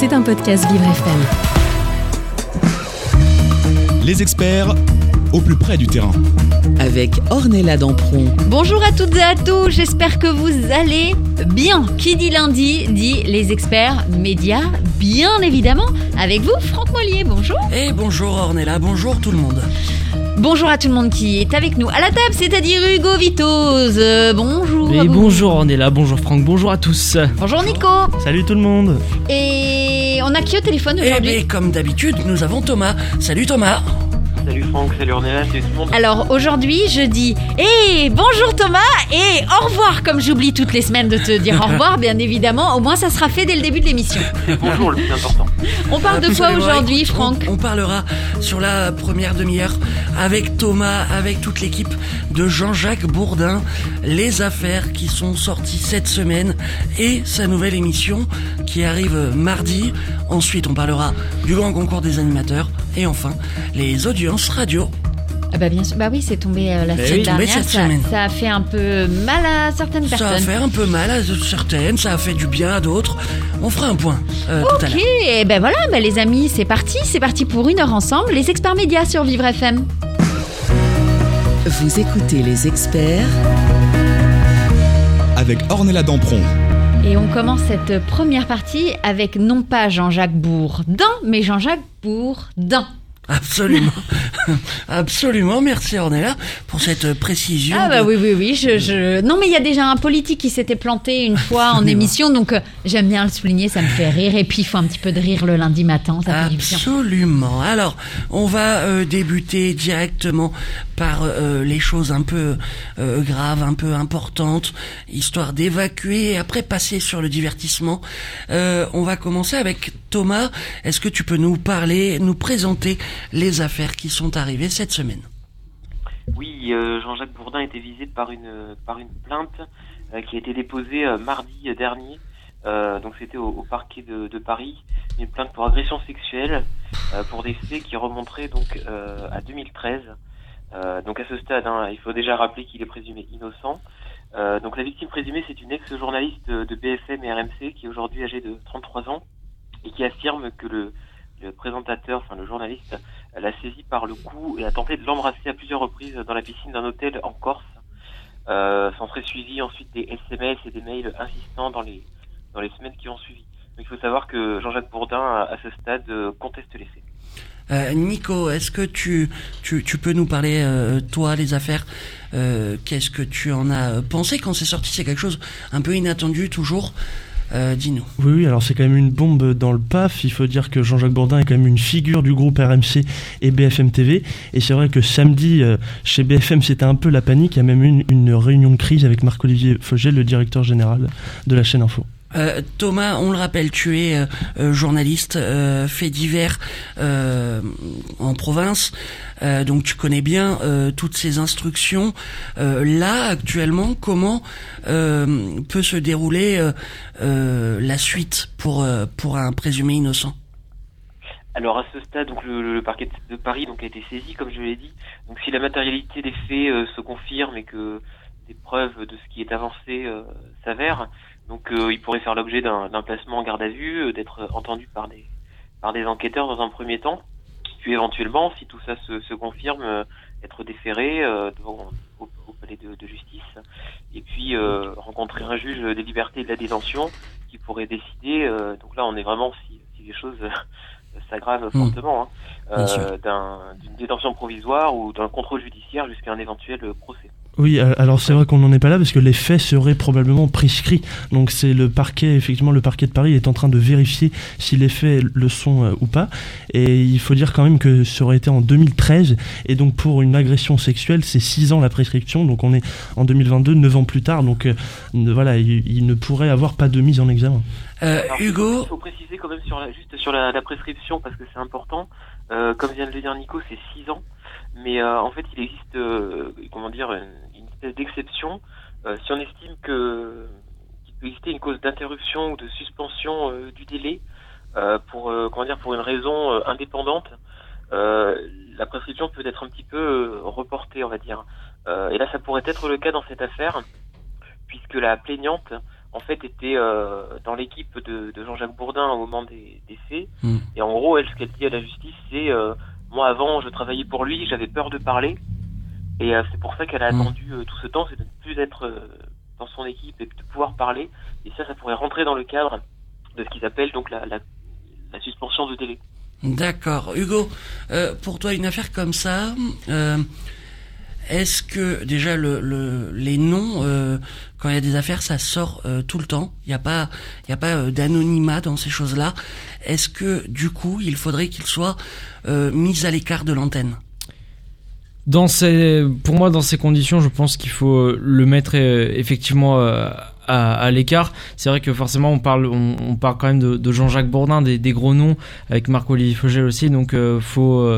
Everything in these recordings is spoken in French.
C'est un podcast Vivre FM. Les experts au plus près du terrain. avec Ornella Dampron. Bonjour à toutes et à tous, j'espère que vous allez bien. Qui dit lundi dit les experts médias, bien évidemment. Avec vous, Franck Mollier, bonjour. Et bonjour Ornella, bonjour tout le monde. Bonjour à tout le monde qui est avec nous à la table, c'est-à-dire Hugo Vitoz. Euh, bonjour. Et bonjour Ornella, bonjour Franck, bonjour à tous. Bonjour Nico. Salut tout le monde. Et on a qui au téléphone Et aujourd'hui bien comme d'habitude, nous avons Thomas. Salut Thomas. Salut Franck, salut Ornella, salut tout le monde. Alors aujourd'hui, je dis Eh bonjour Thomas et au revoir comme j'oublie toutes les semaines de te dire au revoir bien évidemment. Au moins ça sera fait dès le début de l'émission. Bonjour le plus important. On parle de quoi Absolument. aujourd'hui Franck on, on parlera sur la première demi-heure avec Thomas, avec toute l'équipe de Jean-Jacques Bourdin, les affaires qui sont sorties cette semaine et sa nouvelle émission qui arrive mardi. Ensuite, on parlera du grand concours des animateurs et enfin les radio. Ah bah bien sûr, bah oui c'est tombé euh, la Eh semaine oui, tombé dernière. cette Ça, semaine. ça a fait un peu mal à certaines Ça a personnes. fait un peu mal à certaines, ça a fait du bien à d'autres. On fera un point euh, tout à Ok, l'heure. et ben voilà, ben les amis, c'est parti, c'est parti pour une heure ensemble, les experts médias sur Vivre FM. Vous écoutez les experts Avec Ornella Dampron. Et on commence cette première partie avec non pas Jean-Jacques Bourdin, mais Jean-Jacques Bourdin. Absolument. Absolument. Merci Ornella pour cette précision. Ah bah de- oui, oui, oui, je... je... Non mais il y a déjà un politique qui s'était planté une fois en émission, donc euh, j'aime bien le souligner, ça me fait rire, et puis il faut un petit peu de rire le lundi matin, ça fait. Absolument. Alors, on va euh, débuter directement par euh, les choses un peu euh, graves, un peu importantes, histoire d'évacuer et après passer sur le divertissement. Euh, on va commencer avec Thomas. Est-ce que tu peux nous parler, nous présenter les affaires qui sont arrivées cette semaine Oui, euh, Jean-Jacques Bourdin était visé par une par une plainte euh, qui a été déposée euh, mardi dernier. Donc c'était au, parquet de, de Paris, une plainte pour agression sexuelle pour des faits qui remonteraient donc à 2013. Euh, donc à ce stade, hein, il faut déjà rappeler qu'il est présumé innocent. Donc la victime présumée, c'est une ex-journaliste de BFM et RMC qui est aujourd'hui âgée de 33 ans et qui affirme que le, le présentateur, enfin le journaliste, l'a saisi par le cou et a tenté de l'embrasser à plusieurs reprises dans la piscine d'un hôtel en Corse. Euh, S'en serait suivi ensuite des SMS et des mails insistants dans les dans les semaines qui ont suivi. Donc il faut savoir que Jean-Jacques Bourdin, à, ce stade, euh, conteste les faits. Euh, Nico, est-ce que tu, tu, tu peux nous parler, euh, toi, les affaires? Euh, Qu'est-ce que tu en as pensé quand c'est sorti? C'est quelque chose un peu inattendu, toujours. Euh. Oui, oui, alors c'est quand même une bombe dans le PAF. Il faut dire que Jean-Jacques Bourdin est quand même une figure du groupe RMC et BFM TV. Et c'est vrai que samedi, euh, chez BFM, c'était un peu la panique. Il y a même eu une, une réunion de crise avec Marc-Olivier Fogel, le directeur général de la chaîne Info. Euh, Thomas, on le rappelle, tu es euh, euh, journaliste fait divers en province, donc tu connais bien toutes ces instructions. Là, actuellement, comment peut se dérouler la suite pour pour un présumé innocent? Alors à ce stade, donc le, parquet de Paris donc a été saisi, comme je l'ai dit. Donc si la matérialité des faits se confirme et que des preuves de ce qui est avancé s'avèrent, donc euh, il pourrait faire l'objet d'un placement en garde à vue, euh, d'être entendu par des par des enquêteurs dans un premier temps, puis éventuellement, si tout ça se, se confirme, euh, être déféré euh, devant au, au palais de, de justice, et puis euh, rencontrer un juge des libertés et de la détention qui pourrait décider. euh, donc là, on est vraiment si, si les choses s'aggravent Mm. fortement, hein, euh, d'une détention provisoire ou d'un contrôle judiciaire jusqu'à un éventuel procès. Oui, alors c'est vrai qu'on n'en est pas là parce que les faits seraient probablement prescrits. Donc c'est le parquet, effectivement, le parquet de Paris est en train de vérifier si les faits le sont euh, ou pas. Et il faut dire quand même que ça aurait été en 2013. Et donc pour une agression sexuelle, c'est 6 ans la prescription. Donc on est en 2022, 9 ans plus tard. Donc euh, ne- voilà, il, il ne pourrait avoir pas de mise en examen. Euh, Alors, Hugo, Il faut préciser quand même sur la, juste sur la, la prescription parce que c'est important. Euh, comme vient de le dire Nico, c'est 6 ans. Mais euh, en fait, il existe, euh, comment dire, une espèce d'exception. Euh, si on estime que qu'il peut exister une cause d'interruption ou de suspension euh, du délai euh, pour, comment dire, pour une raison indépendante, la prescription peut être un petit peu reportée, on va dire. Et là, ça pourrait être le cas dans cette affaire, puisque la plaignante, en fait, était euh, dans l'équipe de, de Jean-Jacques Bourdin au moment des, été fait. Mm. Et en gros, elle, ce qu'elle dit à la justice, c'est euh, moi avant, je travaillais pour lui, j'avais peur de parler, et euh, c'est pour ça qu'elle a Mm. attendu euh, tout ce temps, c'est de ne plus être euh, dans son équipe et de pouvoir parler. Et ça, ça pourrait rentrer dans le cadre de ce qu'ils appellent donc la, la, la suspension de délai. D'accord. Hugo, euh, pour toi, une affaire comme ça, euh, est-ce que déjà le, le- les noms, euh, quand il y a des affaires, ça sort euh, tout le temps? Il n'y a pas, il y a pas euh, d'anonymat dans ces choses-là? Est-ce que du coup, il faudrait qu'ils soient euh, mis à l'écart de l'antenne? Dans ces, pour moi, dans ces conditions, je pense qu'il faut euh, le mettre euh, effectivement euh, à, l'écart. C'est vrai que forcément, on parle, on, parle quand même de, Jean-Jacques Bourdin, des, gros noms, avec Marc-Olivier Fogel aussi. Donc, faut,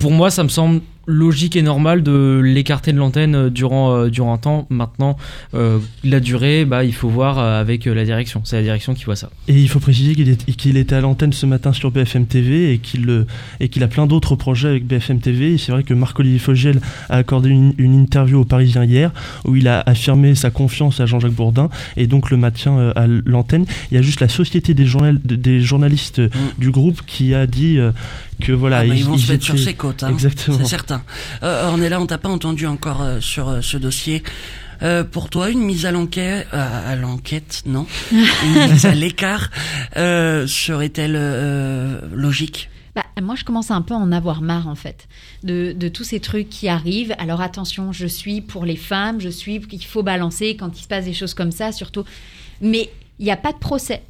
pour moi, ça me semble logique et normal de l'écarter de l'antenne euh, durant euh, durant un temps. Maintenant, euh, la durée, bah, il faut voir avec la direction. C'est la direction qui voit ça. Et il faut préciser qu'il qu'il était à l'antenne ce matin sur BFM TV et qu'il et qu'il a plein d'autres projets avec BFM TV. C'est vrai que Marc-Olivier Fogel a accordé une, une interview aux Parisiens hier où il a affirmé sa confiance à Jean-Jacques Bourdin et donc le maintien à l'antenne. Il y a juste la Société des, journal- des journalistes euh, du groupe qui a dit que voilà. Ah bah, ils vont se mettre sur ses côtes, hein. Exactement. c'est certain. Euh, Ornella, on t'a pas entendu encore euh, sur euh, ce dossier. Euh, pour toi, une mise à l'enquête, euh, à l'enquête, non, une mise à l'écart euh, serait-elle euh, logique Bah, moi, je commence à un peu à en avoir marre, en fait, de, de tous ces trucs qui arrivent. Alors, attention, je suis pour les femmes, je suis qu'il faut balancer quand il se passe des choses comme ça, surtout. Mais il n'y a pas de procès.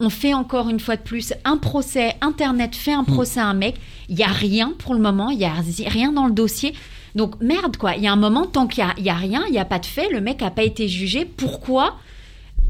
On fait encore une fois de plus un procès. Internet fait un procès à un mec. Il n'y a rien pour le moment. Il n'y a rien dans le dossier. Donc, merde, quoi. Il y a un moment, tant qu'il n'y a, rien, il n'y a pas de fait, le mec n'a pas été jugé. Pourquoi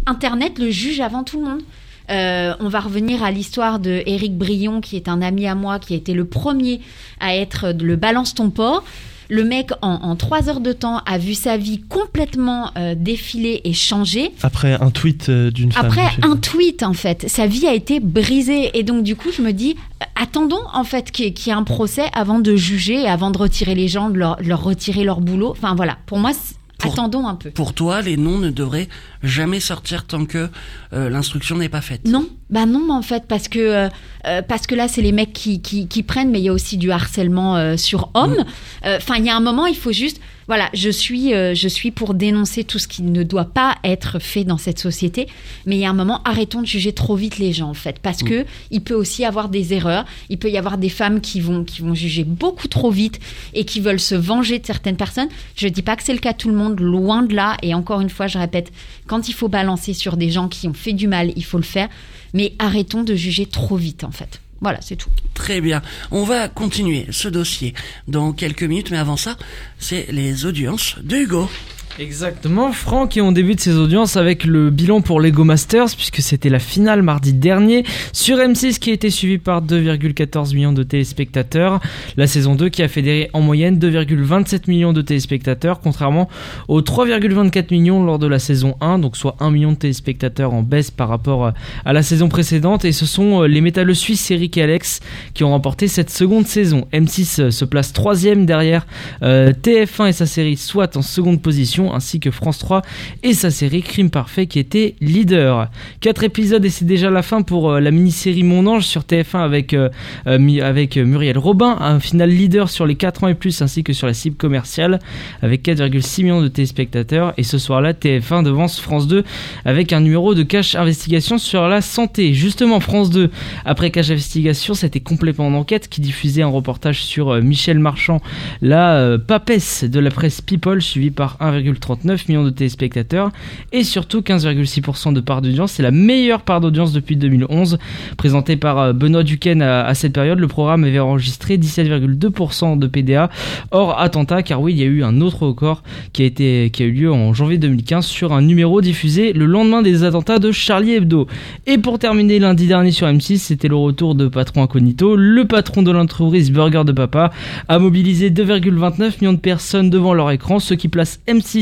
Internet le juge avant tout le monde Euh, on va revenir à l'histoire de Éric Brion, qui est un ami à moi, qui a été le premier à être le balance ton porc. Le mec, en, en trois heures de temps, a vu sa vie complètement euh, défiler et changer. Après un tweet euh, d'une femme. Après un tweet, en fait, sa vie a été brisée. Et donc, du coup, je me dis, euh, attendons, en fait, qu'il y, ait- qu'il y ait un procès avant de juger, et avant de retirer les gens, de leur, de leur retirer leur boulot. Enfin, voilà. Pour moi, Pour- attendons un peu. Pour toi, les noms ne devraient jamais sortir tant que euh, l'instruction n'est pas faite. Non, bah non, en fait, parce que euh, euh, parce que là, c'est les mecs qui, qui, qui prennent, mais il y a aussi du harcèlement euh, sur hommes. Euh, Enfin, il y a un moment, il faut juste, voilà, je suis je suis pour dénoncer tout ce qui ne doit pas être fait dans cette société, mais il y a un moment, arrêtons de juger trop vite les gens, en fait, parce que il peut aussi avoir des erreurs. Il peut y avoir des femmes qui vont qui vont juger beaucoup trop vite et qui veulent se venger de certaines personnes. Je dis pas que c'est le cas de tout le monde, loin de là. Et encore une fois, je répète, quand il faut balancer sur des gens qui ont fait du mal, il faut le faire. Mais arrêtons de juger trop vite, en fait. Voilà, c'est tout. Très bien. On va continuer ce dossier dans quelques minutes, mais avant ça, c'est les audiences de Hugo. Exactement, Franck, et on débute ses audiences avec le bilan pour Lego Masters, puisque c'était la finale mardi dernier sur M6 qui a été suivi par 2,14 millions de téléspectateurs. La saison 2 qui a fédéré en moyenne 2,27 millions de téléspectateurs, contrairement aux 3,24 millions lors de la saison 1, donc soit 1 million de téléspectateurs en baisse par rapport à la saison précédente. Et ce sont euh, les métalleux suisses Eric et Alex qui ont remporté cette seconde saison. M6 euh, se place troisième derrière euh, TF1 et sa série SWAT en seconde position, ainsi que France 3 et sa série Crime Parfait qui était leader. Quatre épisodes et c'est déjà la fin pour euh, la mini-série Mon Ange sur TF1 avec, euh, euh, avec Muriel Robin, un final leader sur les 4 ans et plus ainsi que sur la cible commerciale avec 4,6 millions de téléspectateurs et ce soir-là TF1 devance France 2 avec un numéro de cash investigation sur la santé. Justement France 2 après cash investigation c'était complètement d'enquête qui diffusait un reportage sur Michel Marchand la papesse de la presse People suivi par 1,39 million de téléspectateurs et surtout 15,6% de part d'audience. C'est la meilleure part d'audience depuis 2011. Présenté par euh, Benoît Duquesne à, cette période, le programme avait enregistré 17,2% de PDA hors attentat car oui, il y a eu un autre record qui a, été, qui a eu lieu en janvier 2015 sur un numéro diffusé le lendemain des attentats de Charlie Hebdo. Et pour terminer lundi dernier sur M6, c'était le retour de Patron Incognito. Le patron de l'entreprise Burger de Papa a mobilisé 2,29 millions de personnes devant leur écran, ce qui place M6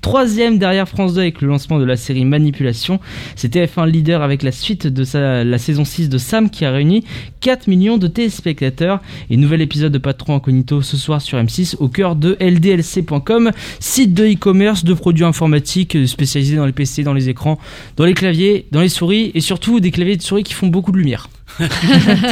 troisième derrière France 2 avec le lancement de la série Manipulation. C'était F1 leader avec la suite de la saison 6 de Sam qui a réuni 4 millions de téléspectateurs. Et nouvel épisode de Patron Incognito ce soir sur M6 au cœur de ldlc.com, site de e-commerce, de produits informatiques spécialisés dans les PC, dans les écrans, dans les claviers, dans les souris et surtout des claviers de souris qui font beaucoup de lumière.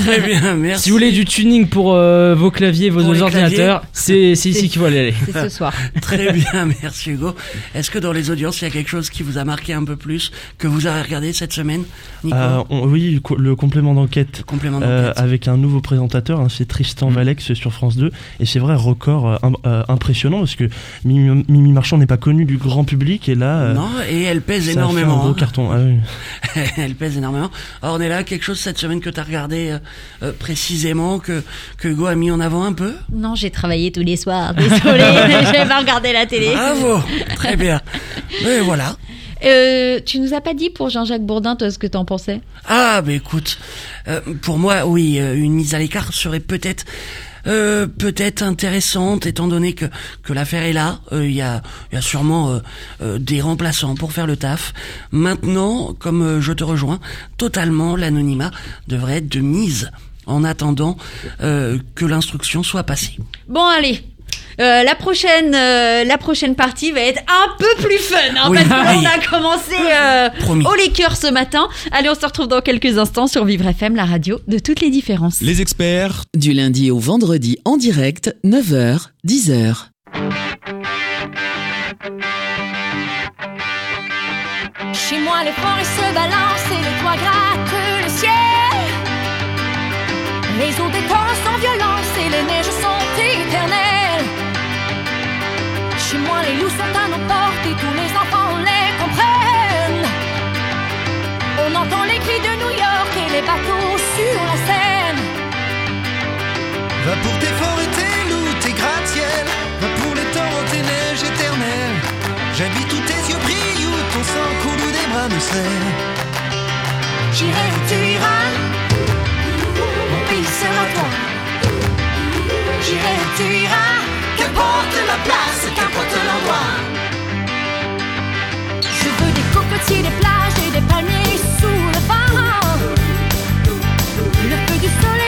Très bien, merci. Si vous voulez du tuning pour euh, vos claviers, vos Pour ordinateurs, c'est ici qu'il faut aller. C'est ce soir. Très bien, merci Hugo. Est-ce que dans les audiences, il y a quelque chose qui vous a marqué un peu plus, que vous avez regardé cette semaine, Nico? Euh, on- oui, le co- le complément d'enquête. Euh, avec un nouveau présentateur, hein, c'est Tristan Mm. Valex sur France 2 et c'est vrai record euh, im- euh, impressionnant parce que Mimi, Mimi Marchand n'est pas connue du grand public et là euh, Non, et elle pèse fait un énormément. gros hein. carton. Ah oui. elle pèse énormément. Alors, on est là, quelque chose cette semaine que tu as regardé euh, euh, précisément, que, que Hugo a mis en avant un peu Non, j'ai travaillé tous les soirs. Désolée, j'ai pas regardé la télé. Bravo Très bien. Et voilà. Euh, tu nous as pas dit pour Jean-Jacques Bourdin, toi, ce que t'en pensais? Ah, bah écoute, euh, pour moi, oui, une mise à l'écart serait peut-être euh, peut-être intéressante, étant donné que, que l'affaire est là. Euh, Il y, a, y a sûrement euh, euh, des remplaçants pour faire le taf. Maintenant, comme euh, je te rejoins, totalement, l'anonymat devrait être de mise en attendant euh, que l'instruction soit passée. Bon, allez. Euh, la prochaine, euh, la prochaine partie va être un peu plus fun, hein, Oui, parce que on oui. a commencé euh, au liqueur ce matin. Allez, on se retrouve dans quelques instants sur Vivre FM, la radio de toutes les différences. Les experts Du lundi au vendredi en direct, 9h, 10h. Chez moi, les forêts se balancent et les toits grattent le ciel. Les eaux des torrents sont violentes bateaux sur la Seine. Va pour tes forêts, tes loups, tes gratte-ciel. Va pour les torrents, tes neiges éternelles. J'habite où tes yeux brillent, où ton sang coule, où des bras me serrent. J'irai où tu iras, mon pays sera toi. J'irai où tu iras, qu'importe la place, qu'importe l'endroit. Je veux des cocotiers, des plages et des palmiers Le feu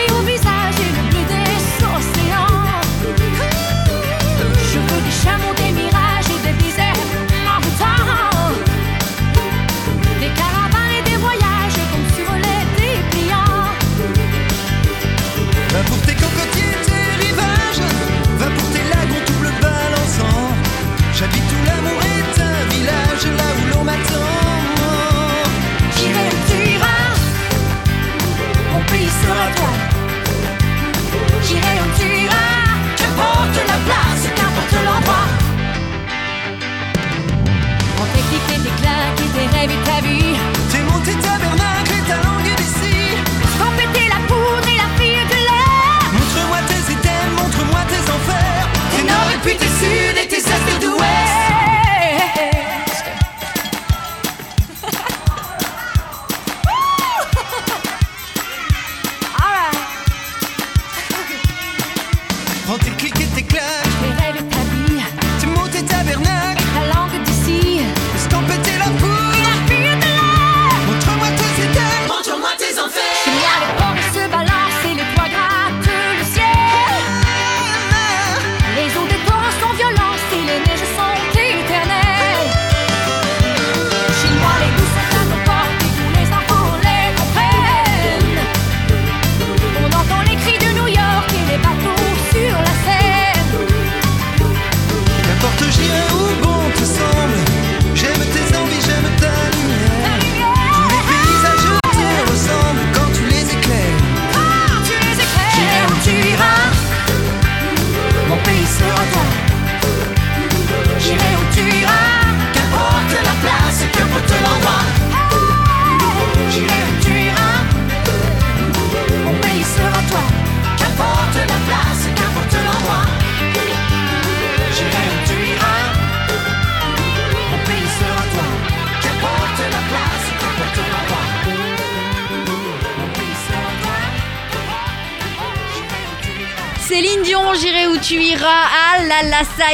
claques et ta vie. T'es monté tabernacle et ta langue d'ici. Sans péter la poudre et la fille de l'air. Montre-moi tes items, montre-moi tes enfers. Tes nord et puis tes sud et tes est et d'ouest.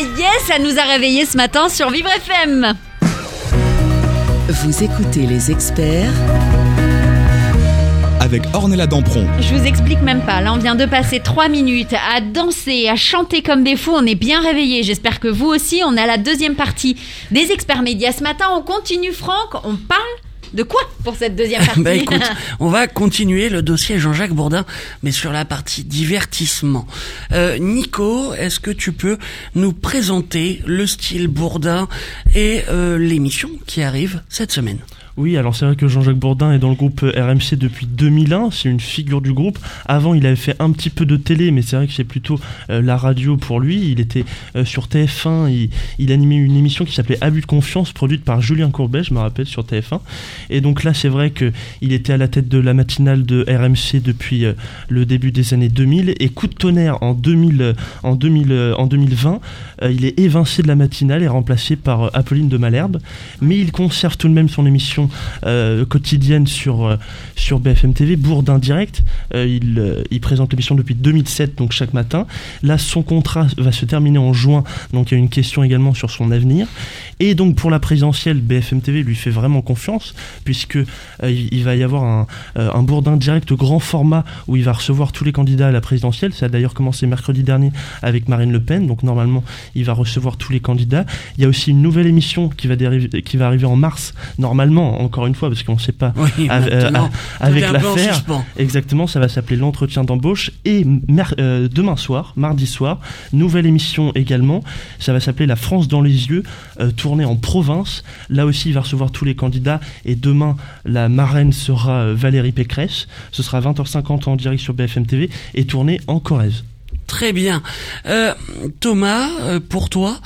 Là, ça nous a réveillés ce matin sur Vivre FM. Vous écoutez les experts avec Ornella Dampron. Je vous explique même pas. Là, on vient de passer trois minutes à danser, à chanter comme des fous. On est bien réveillés. J'espère que vous aussi. On à la deuxième partie des experts médias ce matin. On continue, Franck. On parle De quoi pour cette deuxième partie Bah écoute, on va continuer le dossier Jean-Jacques Bourdin, mais sur la partie divertissement. Euh, Nico, est-ce que tu peux nous présenter le style Bourdin et euh, l'émission qui arrive cette semaine? Oui, alors c'est vrai que Jean-Jacques Bourdin est dans le groupe RMC depuis 2001, c'est une figure du groupe. Avant, il avait fait un petit peu de télé, mais c'est vrai que c'est plutôt euh, la radio pour lui. Il était euh, sur TF1, il, animait une émission qui s'appelait Abus de confiance, produite par Julien Courbet, je me rappelle, sur TF1. Et donc là, c'est vrai qu'il était à la tête de la matinale de RMC depuis euh, le début des années 2000. Et coup de tonnerre en, 2000, euh, en, 2000, euh, en 2020, euh, il est évincé de la matinale et remplacé par Apolline de Malherbe. Mais il conserve tout de même son émission euh, quotidienne sur, euh, sur BFM TV, Bourdin Direct. Euh, il, présente l'émission depuis 2007, donc chaque matin. Là, son contrat va se terminer en juin, donc il y a une question également sur son avenir. Et donc pour la présidentielle, BFM TV lui fait vraiment confiance, puisque il, va y avoir un, Bourdin Direct grand format où il va recevoir tous les candidats à la présidentielle. Ça a d'ailleurs commencé mercredi dernier avec Marine Le Pen, donc normalement il va recevoir tous les candidats. Il y a aussi une nouvelle émission qui va, qui va arriver en mars, normalement, encore une fois, parce qu'on ne sait pas Oui, euh, avec l'affaire. Exactement, ça va s'appeler l'entretien d'embauche. Et euh, demain soir, mardi soir, nouvelle émission également. Ça va s'appeler La France dans les yeux, euh, tournée en province. Là aussi, il va recevoir tous les candidats. Et demain, la marraine sera Valérie Pécresse. Ce sera 20h50 en direct sur BFM TV et tournée en Corrèze. Très bien. Euh, Thomas, euh, pour toi,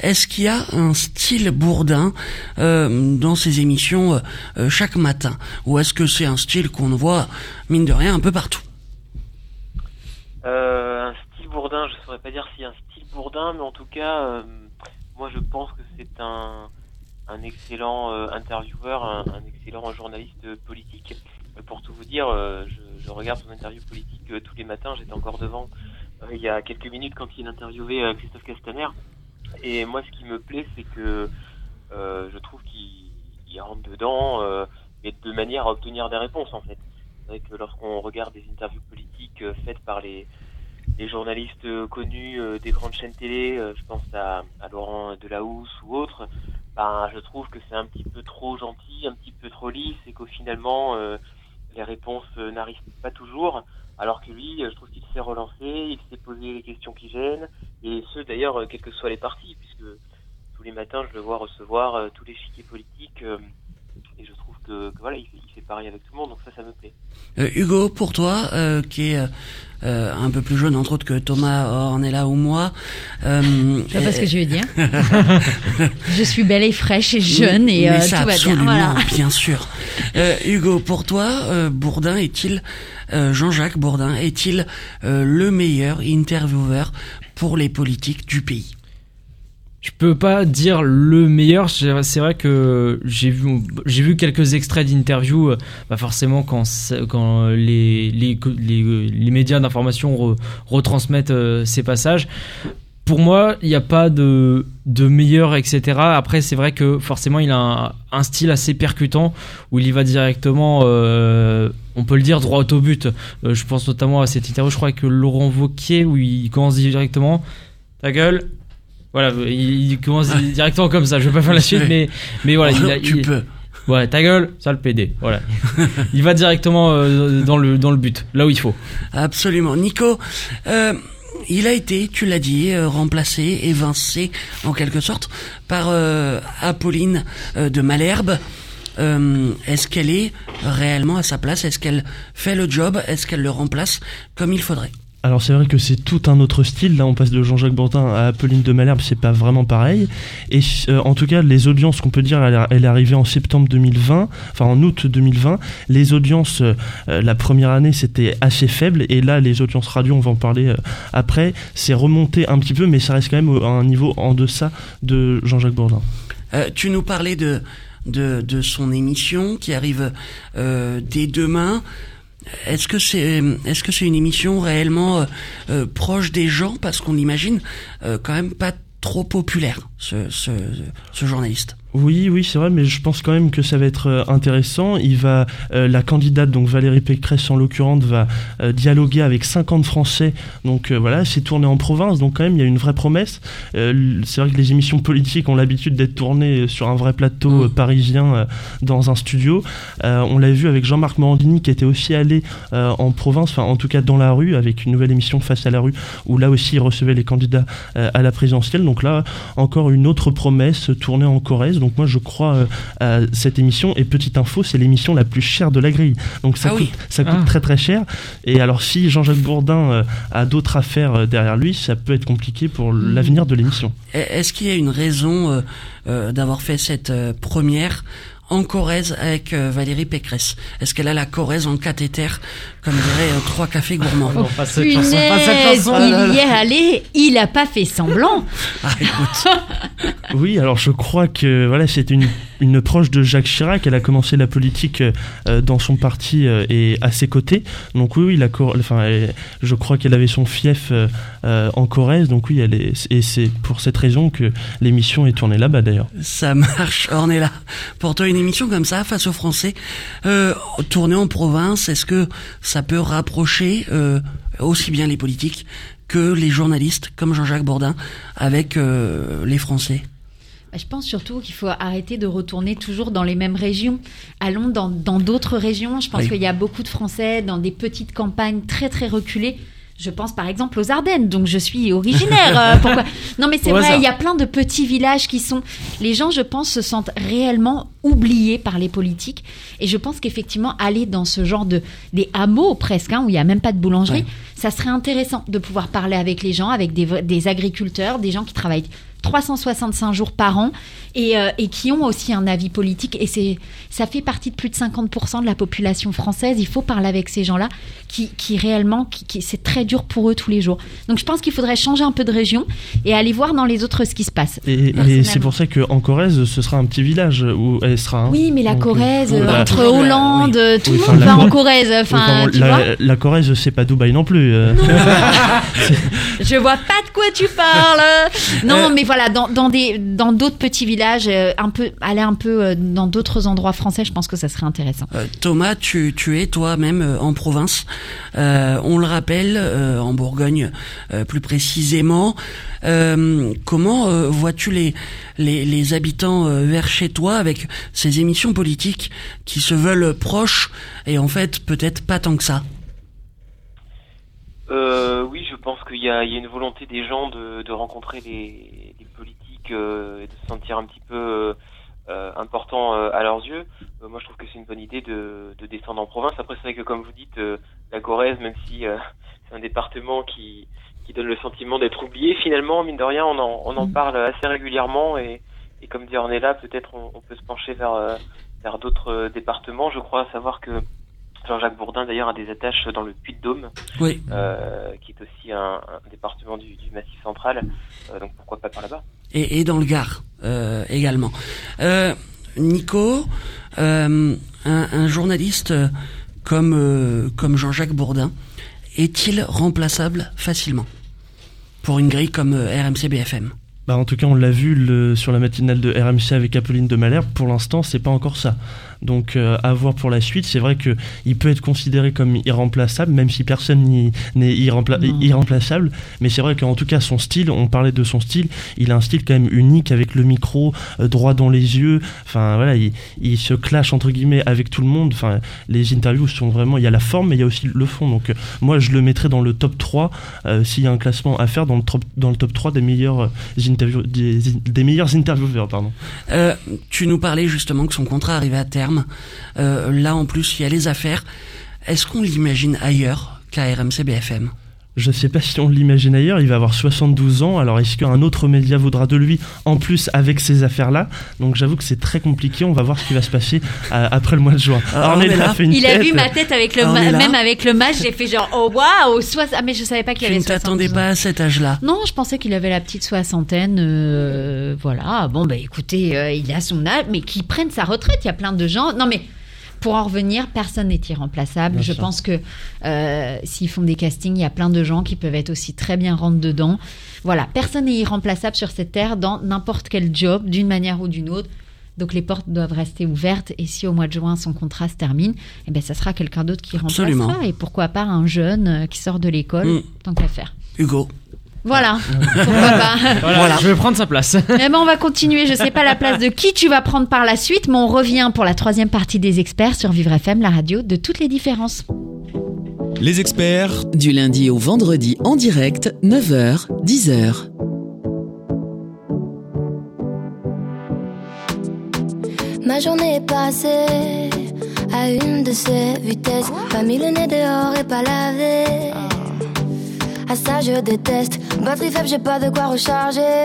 est-ce qu'il y a un style Bourdin euh, dans ces émissions chaque matin? Ou est-ce que c'est un style qu'on voit, mine de rien, un peu partout? Un style Bourdin, je saurais pas dire s'il y a un style Bourdin, mais en tout cas, moi je pense que c'est un, un excellent intervieweur, un, excellent journaliste politique. Pour tout vous dire, je, je regarde son interview politique tous les matins. J'étais encore devant il y a quelques minutes quand il interviewait euh, Christophe Castaner. Et moi, ce qui me plaît, c'est que euh, je trouve qu'il il rentre dedans, euh, mais de manière à obtenir des réponses en fait. C'est vrai que lorsqu'on regarde des interviews politiques faites par les, journalistes connus des grandes chaînes télé, je pense à, Laurent Delahousse ou autres, ben, je trouve que c'est un petit peu trop gentil, un petit peu trop lisse et qu'au finalement les réponses n'arrivent pas toujours. Alors que lui, je trouve qu'il sait relancer, il sait poser les questions qui gênent, et ce d'ailleurs, euh, quels que soient les partis, puisque tous les matins je le vois recevoir euh, tous les chiquiers politiques, euh, et je trouve que, que voilà, il fait, il fait pareil avec tout le monde, donc ça, ça me plaît. Euh, Hugo, pour toi, euh, qui est un peu plus jeune, entre autres que Thomas Ornella ou moi, euh, Je vois pas ce que je veux dire. je suis belle et fraîche et jeune et Mais ça, tout va bien. Voilà. bien sûr. Euh, Hugo, pour toi, euh, Bourdin est-il, Jean-Jacques Bourdin, est-il euh, le meilleur intervieweur pour les politiques du pays? Je peux pas dire le meilleur. C'est vrai que j'ai vu, j'ai vu quelques extraits d'interviews. euh, Bah forcément, quand, quand les, les, les, médias d'information re- retransmettent euh, ces passages. Pour moi, il n'y a pas de, de meilleur, etc. Après, c'est vrai que forcément, il a un, un style assez percutant où il y va directement, euh, on peut le dire, droit au but. Euh, je pense notamment à cette interview, je crois, avec Laurent Wauquiez, où il commence directement Ta gueule, voilà, il, commence directement comme ça. Je vais pas faire la suite, mais mais voilà, il, a- tu il- peux. ouais, ta gueule, ça le PD. Voilà, il va directement euh, dans le dans le but, là où il faut. Absolument. Nico, euh, il a été, tu l'as dit, euh, remplacé, évincé en quelque sorte par euh, Apolline euh, de Malherbe. Est-ce qu'elle est réellement à sa place? Est-ce qu'elle fait le job? Est-ce qu'elle le remplace comme il faudrait? Alors c'est vrai que c'est tout un autre style. Là, on passe de Jean-Jacques Bourdin à Apolline de Malherbe, c'est pas vraiment pareil. Et euh, en tout cas, les audiences qu'on peut dire, elle, elle est arrivée en septembre 2020, enfin en août 2020. Les audiences, euh, la première année, c'était assez faible, et là, les audiences radio, on va en parler euh, après, c'est remonté un petit peu, mais ça reste quand même à un niveau en deçà de Jean-Jacques Bourdin. Tu nous parlais de, de, de son émission qui arrive dès demain. Est-ce que c'est est-ce que c'est une émission réellement euh, euh, proche des gens? Parce qu'on imagine euh, quand même pas trop populaire ce, ce journaliste. Oui, oui, c'est vrai, mais je pense quand même que ça va être euh, intéressant. Il va, euh, la candidate, donc Valérie Pécresse en l'occurrence, va euh, dialoguer avec 50 Français. Donc euh, voilà, c'est tourné en province, donc quand même il y a une vraie promesse. Euh, c'est vrai que les émissions politiques ont l'habitude d'être tournées sur un vrai plateau Mm. euh, parisien euh, dans un studio. Euh, on l'a vu avec Jean-Marc Morandini qui était aussi allé euh, en province, enfin en tout cas dans la rue, avec une nouvelle émission Face à la rue, où là aussi il recevait les candidats euh, à la présidentielle. Donc là, encore une autre promesse tournée en Corrèze. Donc moi je crois euh, à cette émission. Et petite info, c'est l'émission la plus chère de la grille. Donc ça Ah coûte, oui. ça coûte Ah. très très cher. Et alors si Jean-Jacques Bourdin euh, a d'autres affaires euh, derrière lui, ça peut être compliqué pour l'avenir de l'émission. Est-ce qu'il y a une raison euh, euh, d'avoir fait cette euh, première en Corrèze avec euh, Valérie Pécresse? Est-ce qu'elle a la Corrèze en cathéter, comme dirait euh, trois cafés gourmands Non, pas cette chanson, pas cette Punaise, chanson. il y est allé, il a pas fait semblant. Ah, écoute, Oui, alors je crois que voilà, c'était une, une proche de Jacques Chirac. Elle a commencé la politique euh, dans son parti euh, et à ses côtés. Donc oui, oui, la Cor- enfin, elle- je crois qu'elle avait son fief euh, euh, en Corrèze. Donc oui, elle est, et c'est pour cette raison que l'émission est tournée là-bas d'ailleurs. ça marche, Ornella. Pour toi, une émission comme ça, face aux Français, euh, tournée en province, est-ce que ça peut rapprocher euh, aussi bien les politiques que les journalistes, comme Jean-Jacques Bourdin, avec euh, les Français Bah, Je pense surtout qu'il faut arrêter de retourner toujours dans les mêmes régions. Allons dans dans d'autres régions. Je pense Oui. qu'il y a beaucoup de Français dans des petites campagnes très très reculées. Je pense par exemple aux Ardennes, donc je suis originaire. euh, pourquoi? Non, mais c'est vrai, il y a plein de petits villages qui sont. Les gens, je pense, se sentent réellement oubliés par les politiques. Et je pense qu'effectivement, aller dans ce genre de des hameaux presque, hein, où il y a même pas de boulangerie, Ouais. ça serait intéressant de pouvoir parler avec les gens, avec des agriculteurs, des gens qui travaillent 365 jours par an et, euh, et qui ont aussi un avis politique. Et c'est, ça fait partie de plus de 50% de la population française. Il faut parler avec ces gens-là qui, qui réellement, qui, qui- c'est très dur pour eux tous les jours. Donc je pense qu'il faudrait changer un peu de région et aller voir dans les autres ce qui se passe. Et, c'est pour ça qu'en Corrèze, ce sera un petit village où elle sera. hein. Oui, mais la euh, Corrèze, euh, entre Hollande, euh, tout Oui, le monde va en Corrèze- oui, Enfin, vois la, la Corrèze, c'est pas Dubaï non plus. euh. Je vois pas de quoi tu parles. Non, mais voilà, dans, dans des dans d'autres petits villages, euh, un peu aller un peu euh, dans d'autres endroits français, je pense que ça serait intéressant. Euh, Thomas, tu, tu es toi-même en province. Euh, on le rappelle, euh, en Bourgogne euh, plus précisément. Euh, comment euh, vois-tu les, les, les habitants euh, vers chez toi avec ces émissions politiques qui se veulent proches et en fait peut-être pas tant que ça? Euh, oui, je pense qu'il y a, il y a une volonté des gens de, de rencontrer les, euh, et de se sentir un petit peu euh, euh, important à leurs yeux. Moi, je trouve que c'est une bonne idée de, de descendre en province. Après, c'est vrai que, comme vous dites, la Corrèze, même si c'est un département qui, qui donne le sentiment d'être oublié, finalement, mine de rien, on en, on en parle assez régulièrement. Et, et comme dit Ornella, peut-être on, on peut se pencher vers, vers d'autres départements. Je crois savoir que Jean-Jacques Bourdin, d'ailleurs, a des attaches dans le Puy-de-Dôme Oui. euh, qui est aussi un, un département du, du Massif central. Euh, donc pourquoi pas par là-bas et, dans le Gard euh, également. Euh, Nico, euh, un, journaliste comme comme Jean-Jacques Bourdin est-il remplaçable facilement pour une grille comme RMC BFM Bah, en tout cas, on l'a vu sur la matinale de RMC avec Apolline de Malherbe. Pour l'instant, c'est pas encore ça. Donc, euh, à voir pour la suite. C'est vrai que il peut être considéré comme irremplaçable, même si personne n'est irrempla- irremplaçable. Mais c'est vrai qu'en tout cas, son style, on parlait de son style, il a un style quand même unique avec le micro euh, droit dans les yeux. Enfin, voilà, il, il se clash entre guillemets avec tout le monde. Enfin, les interviews sont vraiment, il y a la forme, mais il y a aussi le fond. Donc, euh, moi, je le mettrais dans le top 3 euh, s'il y a un classement à faire dans le, top- dans le top 3 des meilleurs interviews, des, des meilleurs intervieweurs, pardon. Tu nous parlais justement que son contrat arrivait à terme. Euh, là, en plus, il y a les affaires. Est-ce qu'on l'imagine ailleurs qu'à RMC BFM Je sais pas si on l'imagine ailleurs, il va avoir 72 ans, alors est-ce qu'un autre média voudra de lui en plus avec ces affaires-là? Donc j'avoue que c'est très compliqué, on va voir ce qui va se passer euh, après le mois de juin. Ah, Ornella on est là. a fait une Il a vu ma tête avec le Ah, ma- même avec le match, j'ai fait genre oh waouh, soix- ah mais je savais pas qu'il Tu avait ne t'attendais 72 ans. pas à cet âge-là Non, je pensais qu'il avait la petite soixantaine. euh, voilà. Bon, bah écoutez, euh, il a son âge, mais qu'il prenne sa retraite. Il y a plein de gens. Non, mais pour en revenir, personne n'est irremplaçable. Bien je sûr. pense que euh, s'ils font des castings, il y a plein de gens qui peuvent être aussi très bien rentre dedans. Voilà, personne n'est irremplaçable sur cette terre dans n'importe quel job, d'une manière ou d'une autre. Donc les portes doivent rester ouvertes et si au mois de juin son contrat se termine, eh ben ça sera quelqu'un d'autre qui Absolument. remplacera et pourquoi pas un jeune euh, qui sort de l'école Mm. tant qu'à faire. Hugo. Voilà, pourquoi pas. Voilà, Voilà. je vais prendre sa place. Eh ben on va continuer. Je sais pas la place de qui tu vas prendre par la suite, mais on revient pour la troisième partie des experts sur Vivre FM, la radio de toutes les différences. Les experts Du lundi au vendredi en direct, 9h, 10h. Ma journée est passée à une de ces vitesses. Pas mis le nez dehors et pas lavé. À ça je déteste. Batterie faible, j'ai pas de quoi recharger.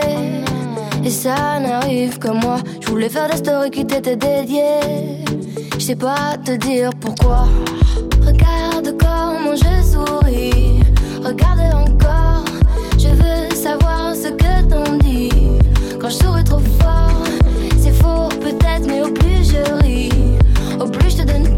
Et ça n'arrive que moi. Je voulais faire des stories qui t'étaient dédiées. Je sais pas te dire pourquoi. Regarde comment je souris. Regarde encore. Je veux savoir ce que t'en dis. Quand je souris trop fort, c'est faux peut-être, mais au plus je ris, au plus je te donne